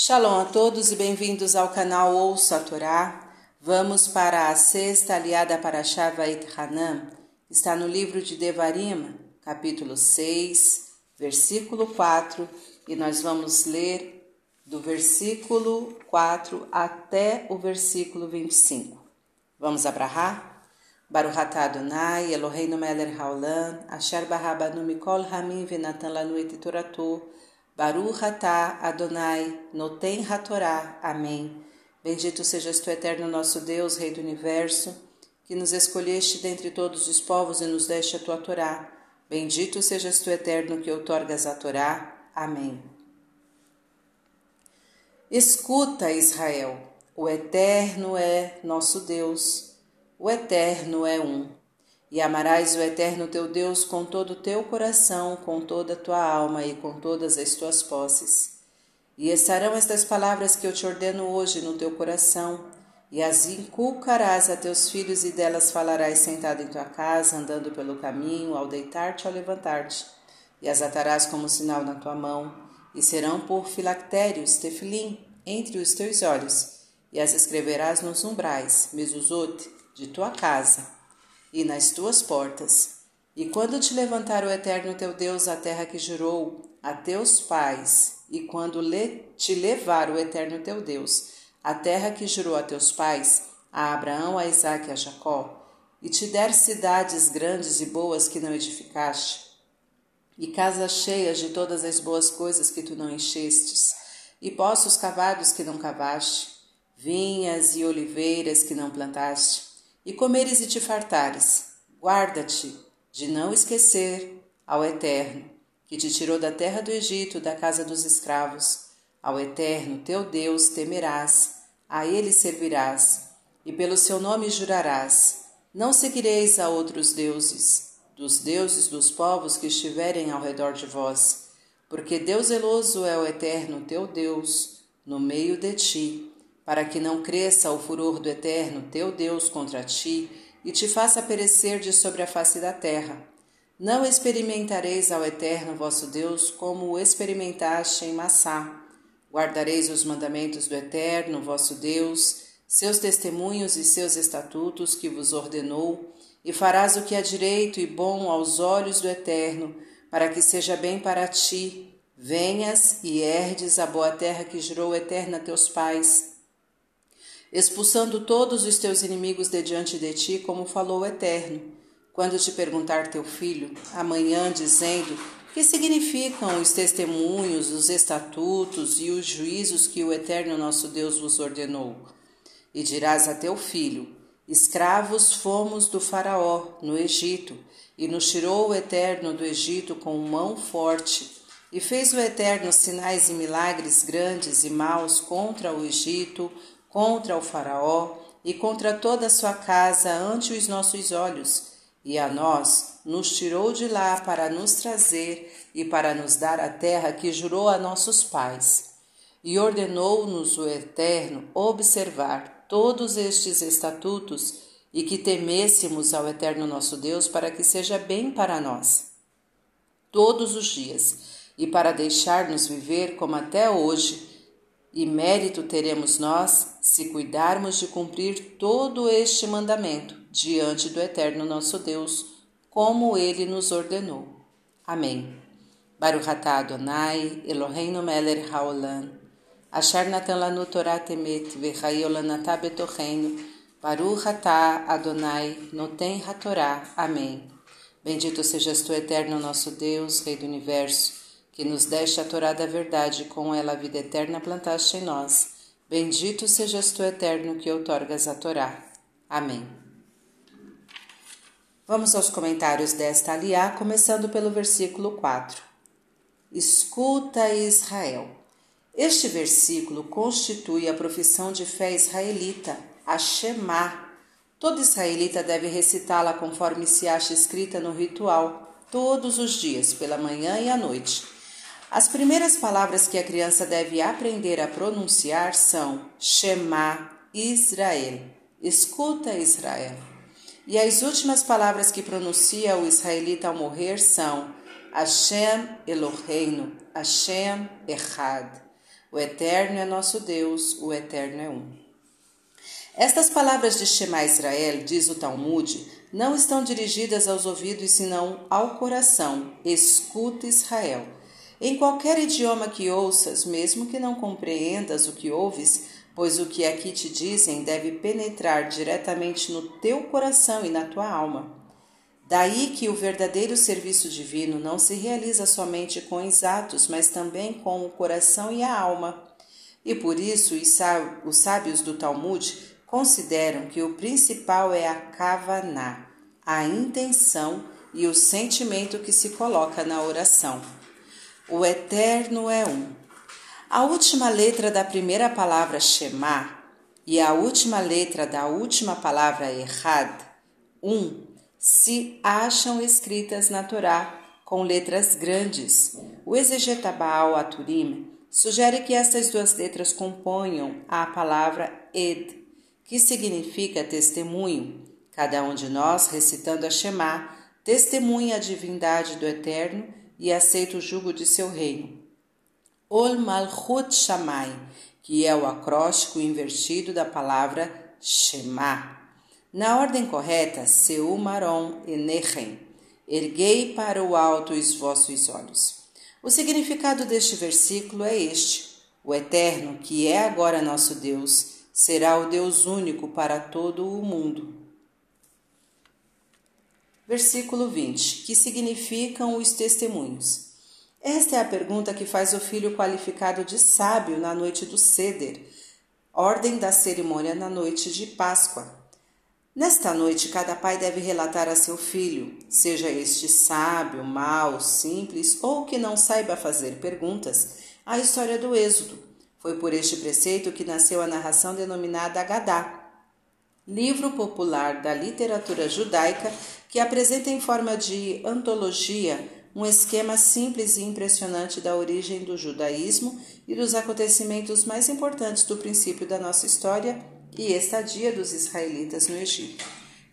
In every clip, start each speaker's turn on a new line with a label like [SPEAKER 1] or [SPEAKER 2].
[SPEAKER 1] Shalom a todos e bem-vindos ao canal Ouça a Torá. Vamos para a sexta aliada para Shavait Hanan. Está no livro de Devarim, capítulo 6, versículo 4, e nós vamos ler do versículo 4 até o versículo 25. Vamos abrahar? Baruch atah Adonai, Eloheinu melech haolam, asher barabanu mikol hamim venatan lanu et toratu, Baruch atah Adonai, Noten Hatorá. Amém. Bendito sejas tu, eterno nosso Deus, Rei do Universo, que nos escolheste dentre todos os povos e nos deste a tua Torá. Bendito sejas tu, eterno, que outorgas a Torá. Amém. Escuta, Israel, o Eterno é nosso Deus, o Eterno é um. E amarás o Eterno teu Deus com todo o teu coração, com toda a tua alma e com todas as tuas posses. E estarão estas palavras que eu te ordeno hoje no teu coração, e as inculcarás a teus filhos, e delas falarás sentado em tua casa, andando pelo caminho, ao deitar-te ao levantar-te. E as atarás como sinal na tua mão, e serão por filactérios, tefilim, entre os teus olhos, e as escreverás nos umbrais, mezuzot, de tua casa e nas tuas portas. E quando te levantar o Eterno teu Deus a terra que jurou a teus pais, e quando te levar o Eterno teu Deus a terra que jurou a teus pais, a Abraão, a Isaque e a Jacó, e te der cidades grandes e boas que não edificaste, e casas cheias de todas as boas coisas que tu não enchestes, e poços cavados que não cavaste, vinhas e oliveiras que não plantaste, e comeres e te fartares, guarda-te de não esquecer ao Eterno, que te tirou da terra do Egito, da casa dos escravos. Ao Eterno, teu Deus, temerás, a ele servirás, e pelo seu nome jurarás. Não seguireis a outros deuses, dos deuses dos povos que estiverem ao redor de vós, porque Deus zeloso é o Eterno, teu Deus, no meio de ti para que não cresça o furor do Eterno teu Deus contra ti e te faça perecer de sobre a face da terra. Não experimentareis ao Eterno vosso Deus como o experimentaste em Massá. Guardareis os mandamentos do Eterno vosso Deus, seus testemunhos e seus estatutos que vos ordenou, e farás o que é direito e bom aos olhos do Eterno, para que seja bem para ti. Venhas e herdes a boa terra que jurou o Eterno a teus pais expulsando todos os teus inimigos de diante de ti, como falou o Eterno. Quando te perguntar teu filho, amanhã, dizendo: que significam os testemunhos, os estatutos e os juízos que o Eterno nosso Deus vos ordenou? E dirás a teu filho: Escravos fomos do Faraó, no Egito, e nos tirou o Eterno do Egito com mão forte, e fez o Eterno sinais e milagres grandes e maus contra o Egito, contra o Faraó e contra toda a sua casa ante os nossos olhos, e a nós nos tirou de lá para nos trazer e para nos dar a terra que jurou a nossos pais. E ordenou-nos o Eterno observar todos estes estatutos e que temêssemos ao Eterno nosso Deus para que seja bem para nós todos os dias e para deixar-nos viver como até hoje e mérito teremos nós se cuidarmos de cumprir todo este mandamento diante do Eterno nosso Deus, como ele nos ordenou. Amém. Baruch atah Adonai, Eloheinu melech haolam, asher natan lanu Torah temet v'chayo lanatah betocheinu, Baruch atah Adonai, noten hatorá. Amém. Bendito sejas tu, Eterno nosso Deus, Rei do Universo, que nos deste a Torá da verdade, com ela a vida eterna plantaste em nós. Bendito sejas tu, Eterno, que outorgas a Torá. Amém. Vamos aos comentários desta aliá, começando pelo versículo 4. Escuta, Israel. Este versículo constitui a profissão de fé israelita, a Shema. Todo israelita deve recitá-la conforme se acha escrita no ritual, todos os dias, pela manhã e à noite as primeiras palavras que a criança deve aprender a pronunciar são Shema Israel, escuta Israel. E as últimas palavras que pronuncia o israelita ao morrer são Hashem Eloheinu, Hashem Echad. O Eterno é nosso Deus, o Eterno é um. Estas palavras de Shema Israel, diz o Talmud, não estão dirigidas aos ouvidos, senão ao coração. Escuta Israel. Em qualquer idioma que ouças, mesmo que não compreendas o que ouves, pois o que aqui te dizem deve penetrar diretamente no teu coração e na tua alma. Daí que o verdadeiro serviço divino não se realiza somente com os atos, mas também com o coração e a alma. E por isso os sábios do Talmud consideram que o principal é a kavaná, a intenção e o sentimento que se coloca na oração. O Eterno é um. A última letra da primeira palavra Shema e a última letra da última palavra Errad, um, se acham escritas na Torá com letras grandes. O exegeta Baal Aturim sugere que estas duas letras componham a palavra Ed, que significa testemunho. Cada um de nós, recitando a Shema, testemunha a divindade do Eterno e aceita o jugo de seu reino. Ol Malchut Shamai, que é o acróstico invertido da palavra Shema. Na ordem correta, Seu Marom Enechem, erguei para o alto os vossos olhos. O significado deste versículo é este: o Eterno, que é agora nosso Deus, será o Deus único para todo o mundo. Versículo 20: Que significam os testemunhos? Esta é a pergunta que faz o filho qualificado de sábio na noite do Seder, ordem da cerimônia na noite de Páscoa. Nesta noite, cada pai deve relatar a seu filho, seja este sábio, mau, simples ou que não saiba fazer perguntas, a história do Êxodo, foi por este preceito que nasceu a narração denominada Agadá, livro popular da literatura judaica que apresenta em forma de antologia um esquema simples e impressionante da origem do judaísmo e dos acontecimentos mais importantes do princípio da nossa história e estadia dos israelitas no Egito.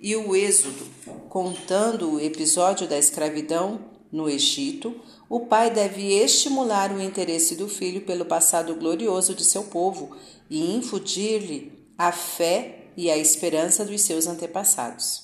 [SPEAKER 1] E o Êxodo, contando o episódio da escravidão no Egito, o pai deve estimular o interesse do filho pelo passado glorioso de seu povo e infundir-lhe a fé e a esperança dos seus antepassados.